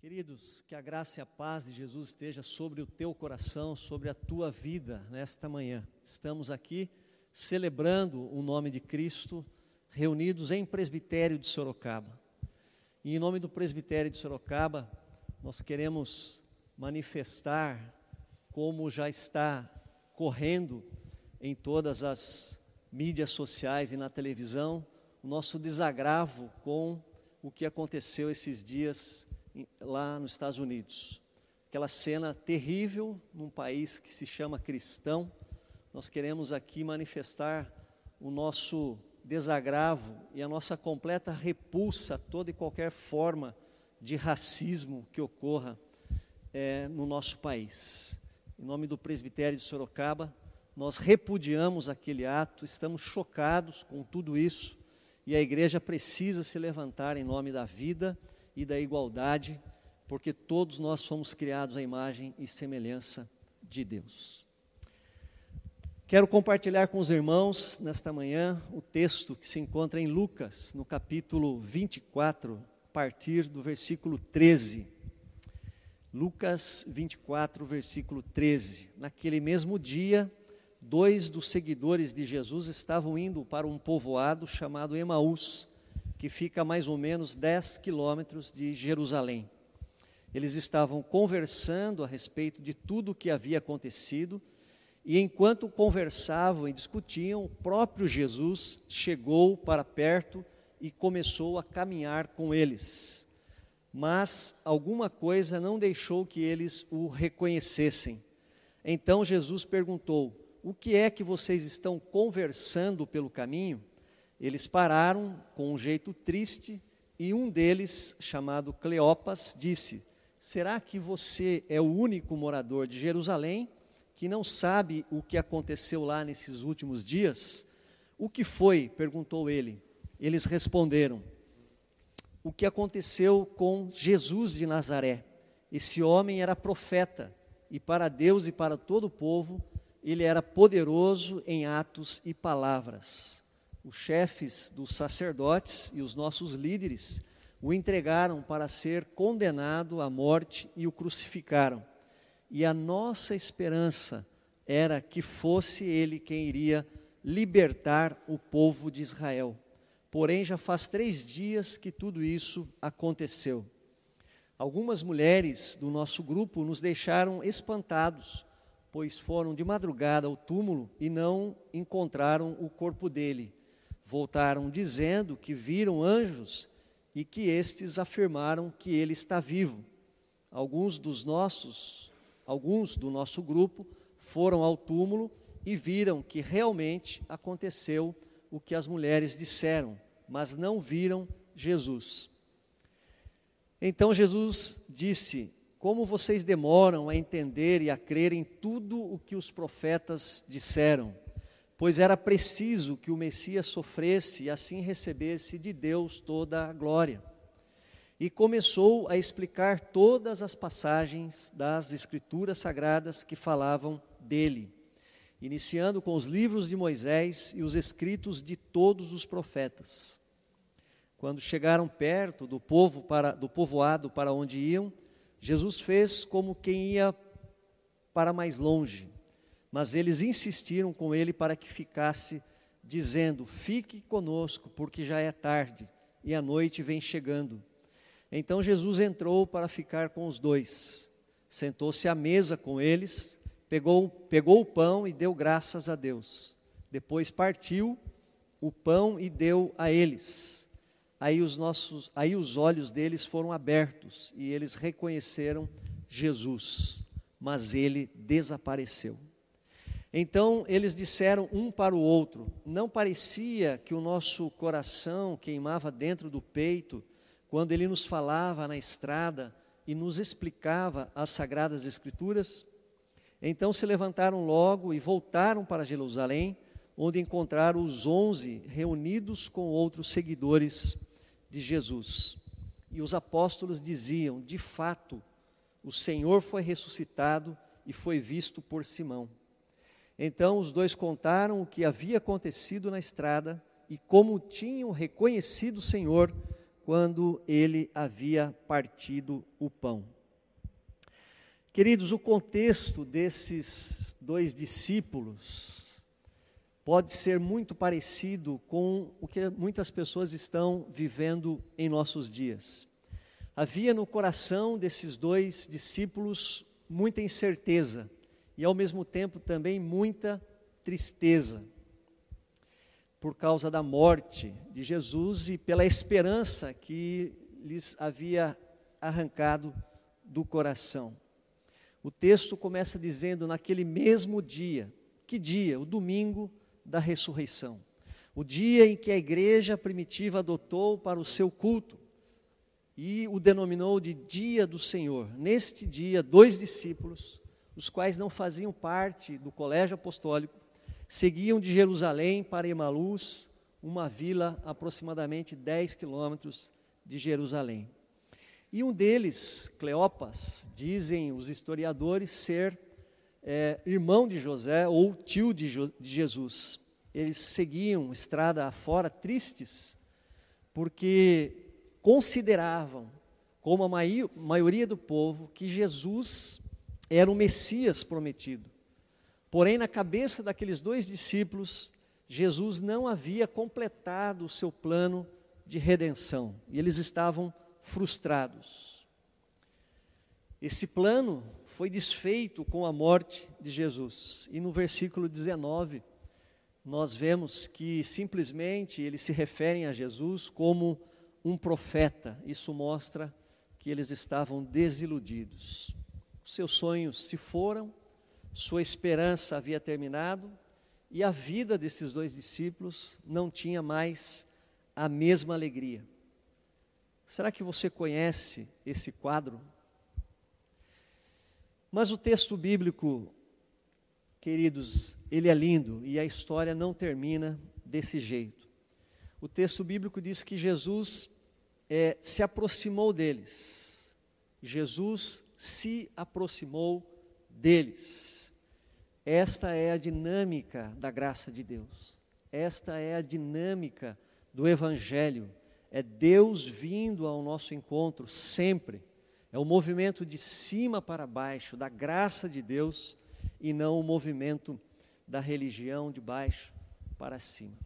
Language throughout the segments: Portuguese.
Queridos, que a graça e a paz de Jesus esteja sobre o teu coração, sobre a tua vida nesta manhã. Estamos aqui celebrando o nome de Cristo, reunidos em presbitério de Sorocaba. E em nome do presbitério de Sorocaba, nós queremos manifestar como já está correndo em todas as mídias sociais e na televisão o nosso desagravo com o que aconteceu esses dias lá nos Estados Unidos. Aquela cena terrível num país que se chama cristão. Nós queremos aqui manifestar o nosso desagravo e a nossa completa repulsa a toda e qualquer forma de racismo que ocorra é, no nosso país. Em nome do presbitério de Sorocaba, nós repudiamos aquele ato, estamos chocados com tudo isso e a igreja precisa se levantar em nome da vida e da igualdade, porque todos nós fomos criados à imagem e semelhança de Deus. Quero compartilhar com os irmãos nesta manhã o texto que se encontra em Lucas, no capítulo 24, a partir do versículo 13. Lucas 24, versículo 13. Naquele mesmo dia, dois dos seguidores de Jesus estavam indo para um povoado chamado Emaús, que fica a mais ou menos 10 quilômetros de Jerusalém. Eles estavam conversando a respeito de tudo o que havia acontecido, e enquanto conversavam e discutiam, o próprio Jesus chegou para perto e começou a caminhar com eles. Mas alguma coisa não deixou que eles o reconhecessem. Então Jesus perguntou: O que é que vocês estão conversando pelo caminho? Eles pararam com um jeito triste e um deles, chamado Cleopas, disse: Será que você é o único morador de Jerusalém que não sabe o que aconteceu lá nesses últimos dias? O que foi? perguntou ele. Eles responderam: O que aconteceu com Jesus de Nazaré? Esse homem era profeta e para Deus e para todo o povo ele era poderoso em atos e palavras os chefes dos sacerdotes e os nossos líderes o entregaram para ser condenado à morte e o crucificaram. E a nossa esperança era que fosse ele quem iria libertar o povo de Israel. Porém, já faz três dias que tudo isso aconteceu. Algumas mulheres do nosso grupo nos deixaram espantados, pois foram de madrugada ao túmulo e não encontraram o corpo dele voltaram dizendo que viram anjos e que estes afirmaram que ele está vivo. Alguns dos nossos, alguns do nosso grupo foram ao túmulo e viram que realmente aconteceu o que as mulheres disseram, mas não viram Jesus. Então Jesus disse: Como vocês demoram a entender e a crer em tudo o que os profetas disseram? Pois era preciso que o Messias sofresse e assim recebesse de Deus toda a glória. E começou a explicar todas as passagens das Escrituras Sagradas que falavam dele, iniciando com os livros de Moisés e os escritos de todos os profetas. Quando chegaram perto do povo para do povoado para onde iam, Jesus fez como quem ia para mais longe mas eles insistiram com ele para que ficasse, dizendo: Fique conosco, porque já é tarde e a noite vem chegando. Então Jesus entrou para ficar com os dois, sentou-se à mesa com eles, pegou, pegou o pão e deu graças a Deus. Depois partiu o pão e deu a eles. Aí os, nossos, aí os olhos deles foram abertos e eles reconheceram Jesus, mas ele desapareceu. Então eles disseram um para o outro: Não parecia que o nosso coração queimava dentro do peito quando ele nos falava na estrada e nos explicava as sagradas Escrituras? Então se levantaram logo e voltaram para Jerusalém, onde encontraram os onze reunidos com outros seguidores de Jesus. E os apóstolos diziam: De fato, o Senhor foi ressuscitado e foi visto por Simão. Então os dois contaram o que havia acontecido na estrada e como tinham reconhecido o Senhor quando ele havia partido o pão. Queridos, o contexto desses dois discípulos pode ser muito parecido com o que muitas pessoas estão vivendo em nossos dias. Havia no coração desses dois discípulos muita incerteza e, ao mesmo tempo, também muita tristeza por causa da morte de Jesus e pela esperança que lhes havia arrancado do coração. O texto começa dizendo: naquele mesmo dia, que dia? O domingo da ressurreição. O dia em que a igreja primitiva adotou para o seu culto e o denominou de Dia do Senhor. Neste dia, dois discípulos, os quais não faziam parte do colégio apostólico, seguiam de Jerusalém para Emalus, uma vila aproximadamente 10 quilômetros de Jerusalém. E um deles, Cleopas, dizem os historiadores ser é, irmão de José ou tio de, jo, de Jesus. Eles seguiam estrada afora tristes, porque consideravam, como a maioria do povo, que Jesus era o Messias prometido. Porém, na cabeça daqueles dois discípulos, Jesus não havia completado o seu plano de redenção e eles estavam frustrados. Esse plano foi desfeito com a morte de Jesus. E no versículo 19, nós vemos que simplesmente eles se referem a Jesus como um profeta. Isso mostra que eles estavam desiludidos. Seus sonhos se foram, sua esperança havia terminado e a vida desses dois discípulos não tinha mais a mesma alegria. Será que você conhece esse quadro? Mas o texto bíblico, queridos, ele é lindo e a história não termina desse jeito. O texto bíblico diz que Jesus é, se aproximou deles. Jesus se aproximou deles. Esta é a dinâmica da graça de Deus. Esta é a dinâmica do Evangelho é Deus vindo ao nosso encontro sempre. É o movimento de cima para baixo, da graça de Deus, e não o movimento da religião de baixo para cima.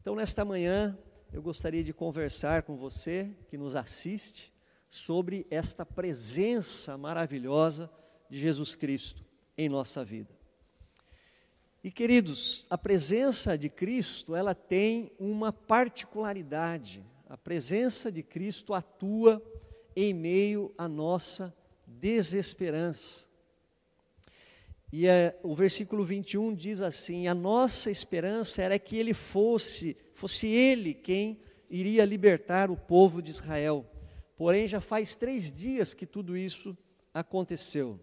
Então, nesta manhã, eu gostaria de conversar com você que nos assiste sobre esta presença maravilhosa de Jesus Cristo em nossa vida. E queridos, a presença de Cristo, ela tem uma particularidade. A presença de Cristo atua em meio à nossa desesperança. E é, o versículo 21 diz assim: A nossa esperança era que ele fosse, fosse ele quem iria libertar o povo de Israel. Porém, já faz três dias que tudo isso aconteceu.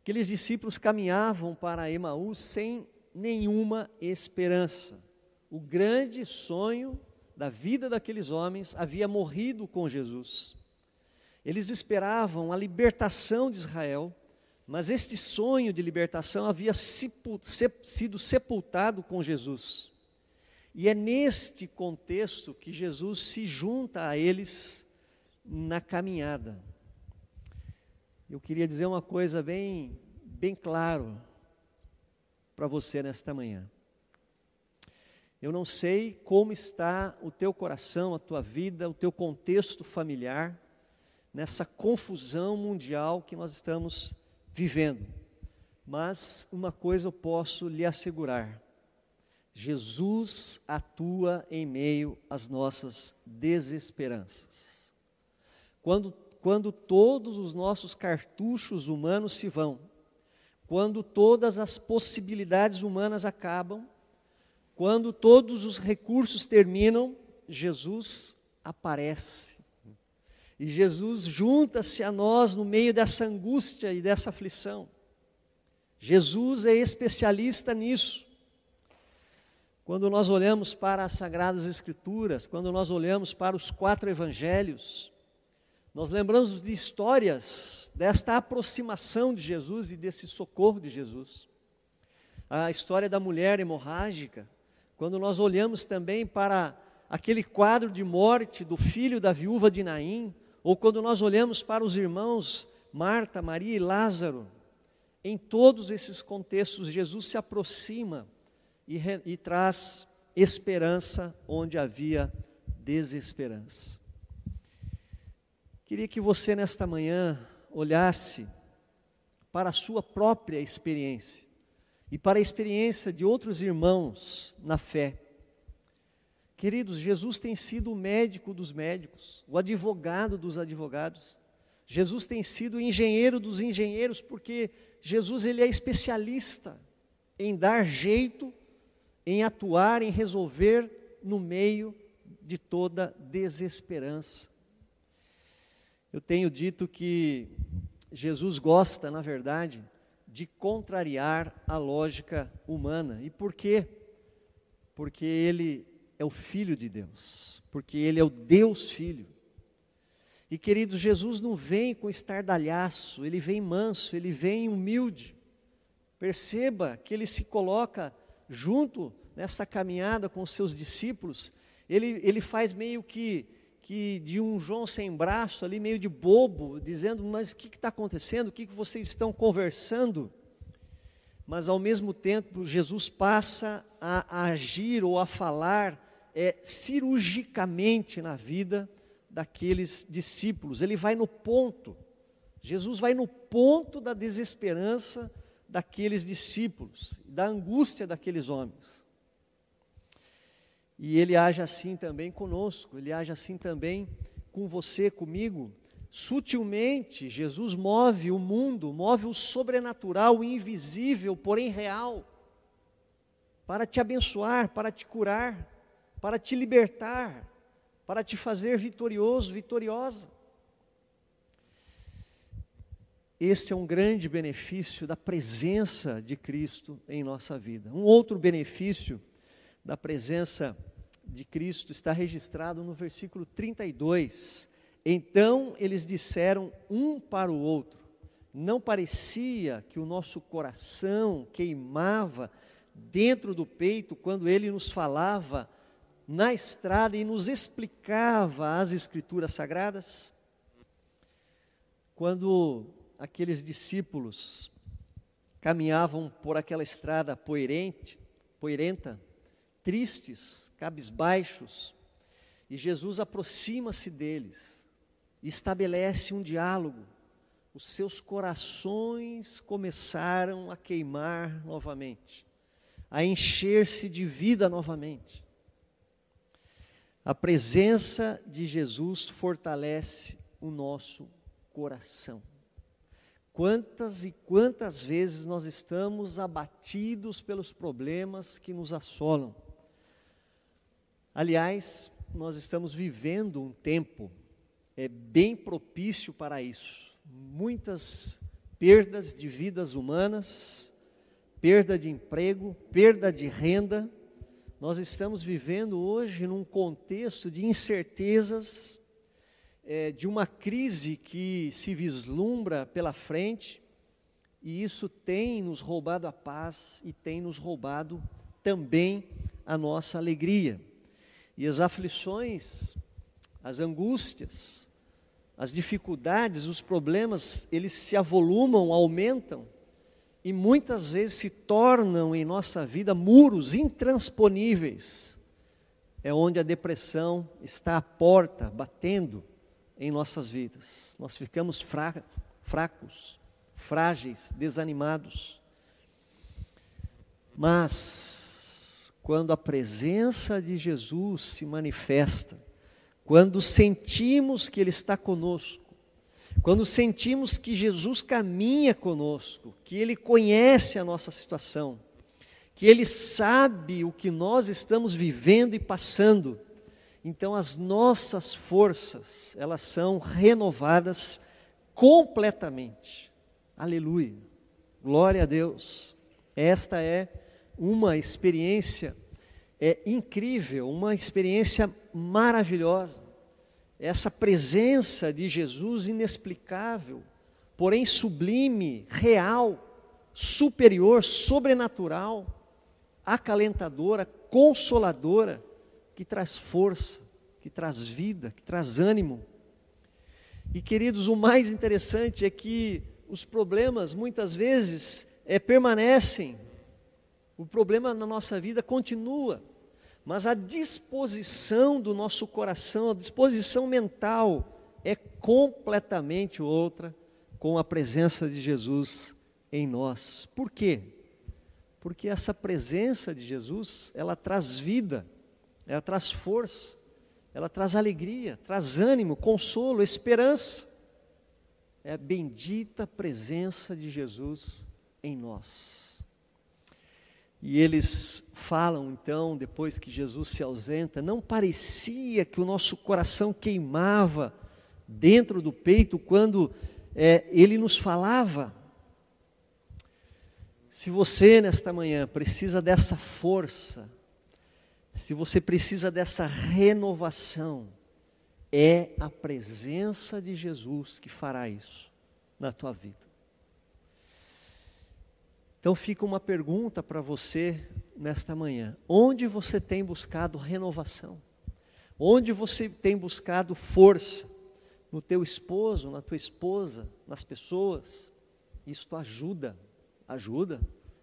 Aqueles discípulos caminhavam para Emaús sem nenhuma esperança. O grande sonho da vida daqueles homens havia morrido com Jesus. Eles esperavam a libertação de Israel, mas este sonho de libertação havia sido sepultado com Jesus. E é neste contexto que Jesus se junta a eles na caminhada. Eu queria dizer uma coisa bem, bem claro para você nesta manhã. Eu não sei como está o teu coração, a tua vida, o teu contexto familiar, nessa confusão mundial que nós estamos vivendo. Mas uma coisa eu posso lhe assegurar: Jesus atua em meio às nossas desesperanças. Quando quando todos os nossos cartuchos humanos se vão, quando todas as possibilidades humanas acabam, quando todos os recursos terminam, Jesus aparece. E Jesus junta-se a nós no meio dessa angústia e dessa aflição. Jesus é especialista nisso. Quando nós olhamos para as Sagradas Escrituras, quando nós olhamos para os quatro evangelhos, nós lembramos de histórias desta aproximação de Jesus e desse socorro de Jesus. A história da mulher hemorrágica, quando nós olhamos também para aquele quadro de morte do filho da viúva de Naim, ou quando nós olhamos para os irmãos Marta, Maria e Lázaro, em todos esses contextos, Jesus se aproxima e, e traz esperança onde havia desesperança. Queria que você, nesta manhã, olhasse para a sua própria experiência e para a experiência de outros irmãos na fé. Queridos, Jesus tem sido o médico dos médicos, o advogado dos advogados. Jesus tem sido o engenheiro dos engenheiros, porque Jesus ele é especialista em dar jeito, em atuar, em resolver no meio de toda desesperança. Eu tenho dito que Jesus gosta, na verdade, de contrariar a lógica humana. E por quê? Porque ele é o Filho de Deus, porque ele é o Deus Filho. E queridos, Jesus não vem com estardalhaço, ele vem manso, ele vem humilde. Perceba que ele se coloca junto nessa caminhada com os seus discípulos, ele, ele faz meio que, que de um João sem braço ali, meio de bobo, dizendo: Mas o que está acontecendo? O que, que vocês estão conversando? Mas ao mesmo tempo, Jesus passa a, agir ou a falar é, cirurgicamente na vida daqueles discípulos. Ele vai no ponto. Jesus vai no ponto da desesperança daqueles discípulos, da angústia daqueles homens. E ele age assim também conosco, ele age assim também com você, comigo. Sutilmente, Jesus move o mundo, move o sobrenatural, o invisível, porém real, para te abençoar, para te curar, para te libertar, para te fazer vitorioso, vitoriosa. Este é um grande benefício da presença de Cristo em nossa vida. Um outro benefício da presença de Cristo está registrado no versículo 32. Então eles disseram um para o outro: Não parecia que o nosso coração queimava dentro do peito quando ele nos falava na estrada e nos explicava as Escrituras Sagradas? Quando aqueles discípulos caminhavam por aquela estrada poerente, poeirenta, tristes, cabisbaixos, e Jesus aproxima-se deles, estabelece um diálogo. Os seus corações começaram a queimar novamente, a encher-se de vida novamente. A presença de Jesus fortalece o nosso coração. Quantas e quantas vezes nós estamos abatidos pelos problemas que nos assolam. Aliás, nós estamos vivendo um tempo é bem propício para isso. Muitas perdas de vidas humanas, perda de emprego, perda de renda, nós estamos vivendo hoje num contexto de incertezas, é, de uma crise que se vislumbra pela frente, e isso tem nos roubado a paz e tem nos roubado também a nossa alegria. E as aflições, as angústias, as dificuldades, os problemas, eles se avolumam, aumentam, e muitas vezes se tornam em nossa vida muros intransponíveis. É onde a depressão está à porta, batendo em nossas vidas. Nós ficamos fra fracos, frágeis, desanimados. Mas, quando a presença de Jesus se manifesta, quando sentimos que Ele está conosco, quando sentimos que Jesus caminha conosco, que Ele conhece a nossa situação, que Ele sabe o que nós estamos vivendo e passando, então as nossas forças, elas são renovadas completamente. Aleluia. Glória a Deus. Esta é uma experiência é incrível, uma experiência maravilhosa essa presença de Jesus inexplicável, porém sublime, real, superior, sobrenatural, acalentadora, consoladora, que traz força, que traz vida, que traz ânimo. E queridos, o mais interessante é que os problemas muitas vezes é, permanecem, o problema na nossa vida continua, mas a disposição do nosso coração, a disposição mental é completamente outra com a presença de Jesus em nós. Por quê? Porque essa presença de Jesus, ela traz vida, ela traz força, ela traz alegria, traz ânimo, consolo, esperança. É a bendita presença de Jesus em nós. E eles falam então, depois que Jesus se ausenta, não parecia que o nosso coração queimava dentro do peito quando é, ele nos falava. Se você nesta manhã precisa dessa força, se você precisa dessa renovação, é a presença de Jesus que fará isso na tua vida. Então fica uma pergunta para você nesta manhã: onde você tem buscado renovação? Onde você tem buscado força? No teu esposo, na tua esposa, nas pessoas? Isto ajuda, ajuda,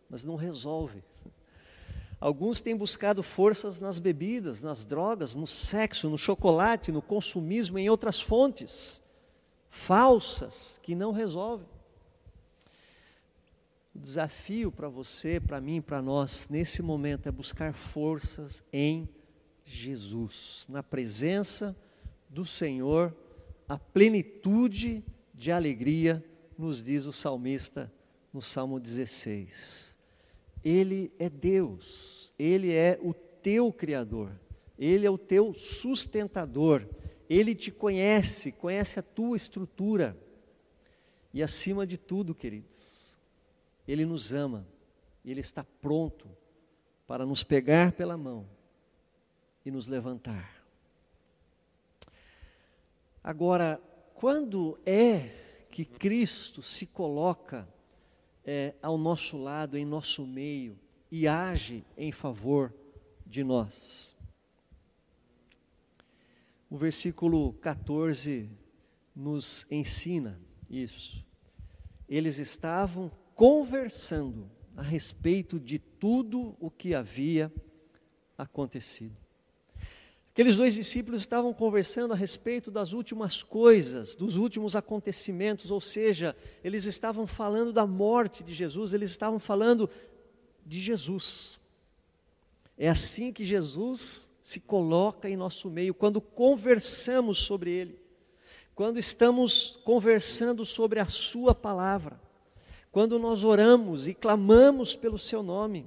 mas não resolve. Alguns têm buscado forças nas bebidas, nas drogas, no sexo, no chocolate, no consumismo, em outras fontes falsas que não resolvem. O desafio para você, para mim, para nós, nesse momento, é buscar forças em Jesus, na presença do Senhor, a plenitude de alegria, nos diz o salmista no Salmo 16. Ele é Deus, Ele é o teu Criador, Ele é o teu sustentador, Ele te conhece, conhece a tua estrutura. E acima de tudo, queridos, ele nos ama, Ele está pronto para nos pegar pela mão e nos levantar. Agora, quando é que Cristo se coloca é, ao nosso lado, em nosso meio, e age em favor de nós? O versículo 14 nos ensina isso. Eles estavam conversando a respeito de tudo o que havia acontecido. Aqueles dois discípulos estavam conversando a respeito das últimas coisas, dos últimos acontecimentos, ou seja, eles estavam falando da morte de Jesus, eles estavam falando de Jesus. É assim que Jesus se coloca em nosso meio, quando conversamos sobre Ele, quando estamos conversando sobre a Sua palavra quando nós oramos e clamamos pelo seu nome.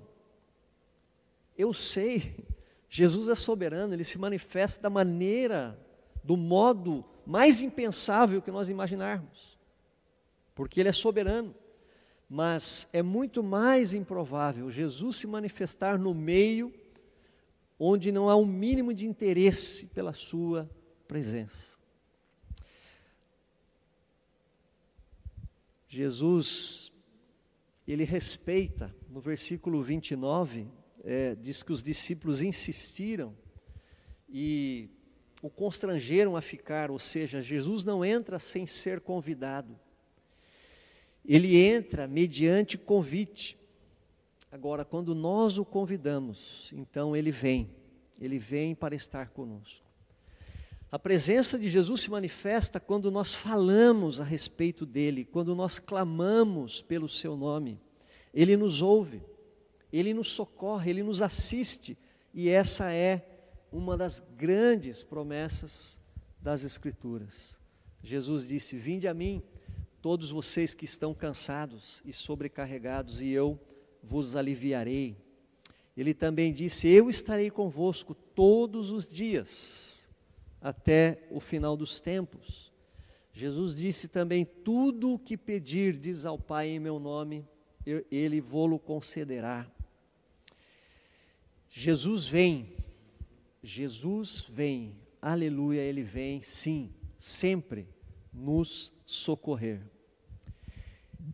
Eu sei, Jesus é soberano, ele se manifesta da maneira, do modo mais impensável que nós imaginarmos, porque ele é soberano. Mas é muito mais improvável Jesus se manifestar no meio onde não há um mínimo de interesse pela sua presença. Jesus ele respeita, no versículo 29, é, diz que os discípulos insistiram e o constrangeram a ficar, ou seja, Jesus não entra sem ser convidado, ele entra mediante convite. Agora, quando nós o convidamos, então ele vem, ele vem para estar conosco. A presença de Jesus se manifesta quando nós falamos a respeito dele, quando nós clamamos pelo seu nome. Ele nos ouve, ele nos socorre, ele nos assiste, e essa é uma das grandes promessas das Escrituras. Jesus disse: Vinde a mim, todos vocês que estão cansados e sobrecarregados, e eu vos aliviarei. Ele também disse: Eu estarei convosco todos os dias até o final dos tempos. Jesus disse também: Tudo o que pedirdes ao Pai em meu nome, eu, Ele vô-lo concederá. Jesus vem, Jesus vem, aleluia, Ele vem, sim, sempre nos socorrer.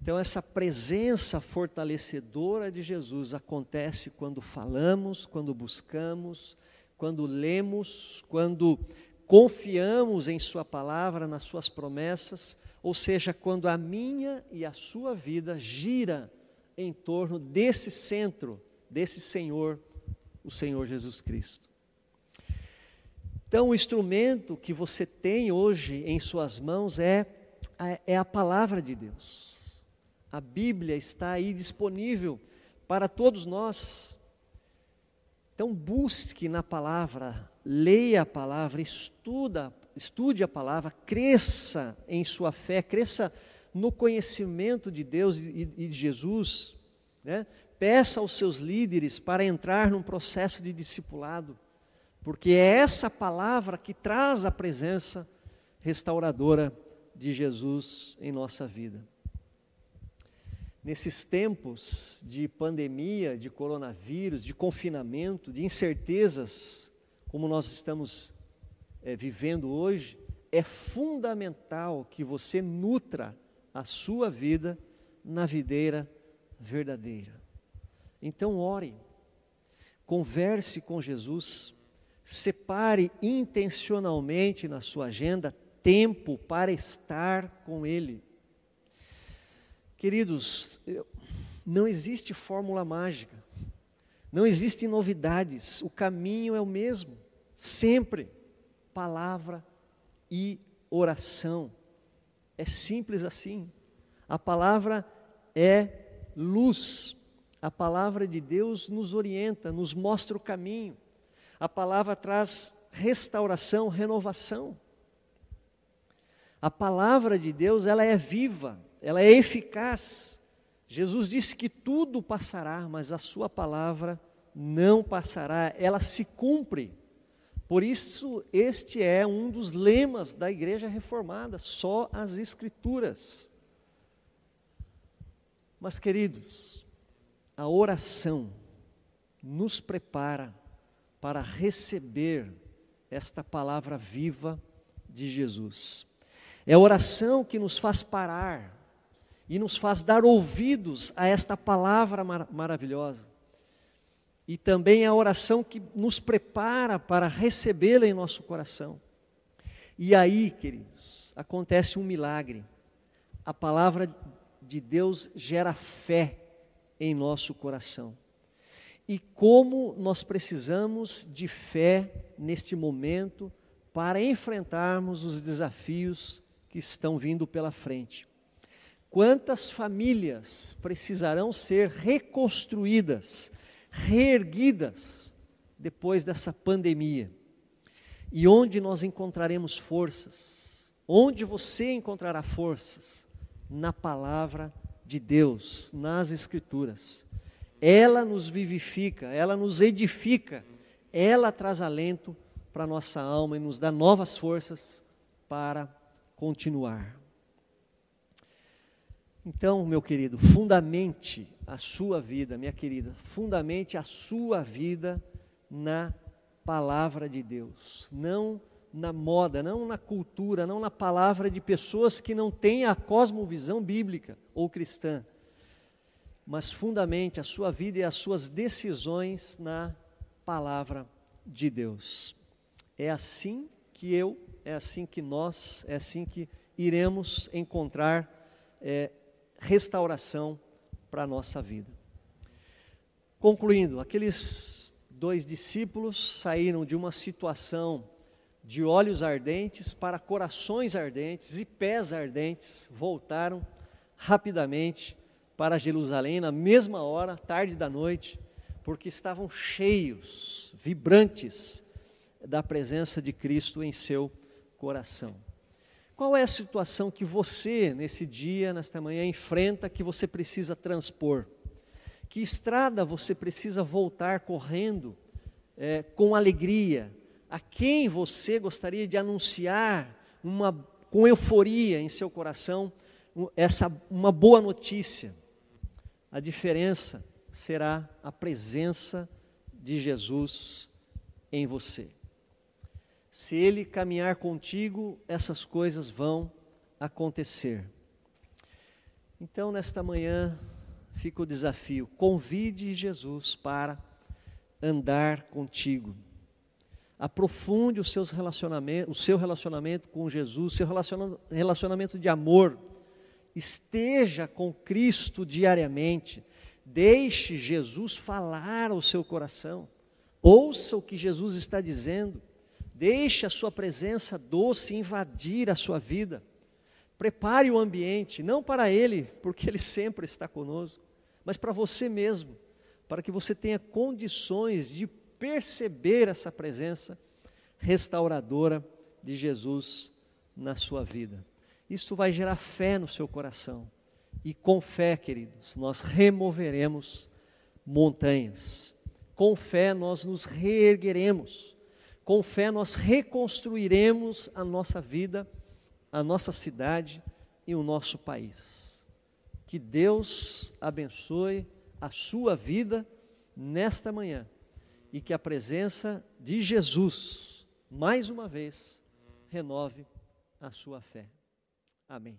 Então, essa presença fortalecedora de Jesus acontece quando falamos, quando buscamos, quando lemos, quando confiamos em Sua palavra, nas Suas promessas, ou seja, quando a minha e a sua vida gira em torno desse centro, desse Senhor, o Senhor Jesus Cristo. Então, o instrumento que você tem hoje em suas mãos é, é a palavra de Deus. A Bíblia está aí disponível para todos nós. Então, busque na palavra, leia a palavra, estuda, estude a palavra, cresça em sua fé, cresça no conhecimento de Deus e, de Jesus. Né? Peça aos seus líderes para entrar num processo de discipulado porque é essa palavra que traz a presença restauradora de Jesus em nossa vida. Nesses tempos de pandemia, de coronavírus, de confinamento, de incertezas, como nós estamos é, vivendo hoje, é fundamental que você nutra a sua vida na videira verdadeira. Então, ore, converse com Jesus, Separe intencionalmente na sua agenda tempo para estar com Ele. Queridos, não existe fórmula mágica, não existem novidades, o caminho é o mesmo, sempre palavra e oração. É simples assim. A palavra é luz, a palavra de Deus nos orienta, nos mostra o caminho a palavra traz restauração, renovação. A palavra de Deus, ela é viva, ela é eficaz. Jesus disse que tudo passará, mas a sua palavra não passará, ela se cumpre. Por isso, este é um dos lemas da igreja reformada, só as escrituras. Mas, queridos, a oração nos prepara para receber esta palavra viva de Jesus. É a oração que nos faz parar e nos faz dar ouvidos a esta palavra mar maravilhosa. E também a oração que nos prepara para recebê-la em nosso coração. E aí, queridos, acontece um milagre. A palavra de Deus gera fé em nosso coração e como nós precisamos de fé neste momento para enfrentarmos os desafios que estão vindo pela frente. Quantas famílias precisarão ser reconstruídas, reerguidas depois dessa pandemia? E onde nós encontraremos forças? Onde você encontrará forças? Na palavra de Deus, nas Escrituras ela nos vivifica, ela nos edifica, ela traz alento para a nossa alma e nos dá novas forças para continuar. Então, meu querido, fundamente a sua vida, minha querida, fundamente a sua vida na palavra de Deus, não na moda, não na cultura, não na palavra de pessoas que não têm a cosmovisão bíblica ou cristã mas fundamente a sua vida e as suas decisões na palavra de Deus. É assim que eu, é assim que nós, é assim que iremos encontrar é, restauração para a nossa vida. Concluindo, aqueles dois discípulos saíram de uma situação de olhos ardentes para corações ardentes e pés ardentes, voltaram rapidamente para Jerusalém na mesma hora, tarde da noite, porque estavam cheios, vibrantes da presença de Cristo em seu coração. Qual é a situação que você, nesse dia, nesta manhã, enfrenta que você precisa transpor? Que estrada você precisa voltar correndo é, com alegria? A quem você gostaria de anunciar uma, com euforia em seu coração essa, uma boa notícia? A diferença será a presença de Jesus em você. Se Ele caminhar contigo, essas coisas vão acontecer. Então, nesta manhã, fica o desafio: convide Jesus para andar contigo. Aprofunde os seus relacionamentos, o seu relacionamento com Jesus, seu relacionamento de amor. Esteja com Cristo diariamente. Deixe Jesus falar ao seu coração. Ouça o que Jesus está dizendo. Deixe a sua presença doce invadir a sua vida. Prepare o ambiente, não para Ele, porque Ele sempre está conosco, mas para você mesmo, para que você tenha condições de perceber essa presença restauradora de Jesus na sua vida. Isso vai gerar fé no seu coração. E com fé, queridos, nós removeremos montanhas. Com fé nós nos reergueremos. Com fé nós reconstruiremos a nossa vida, a nossa cidade e o nosso país. Que Deus abençoe a sua vida nesta manhã e que a presença de Jesus, mais uma vez, renove a sua fé. Amém.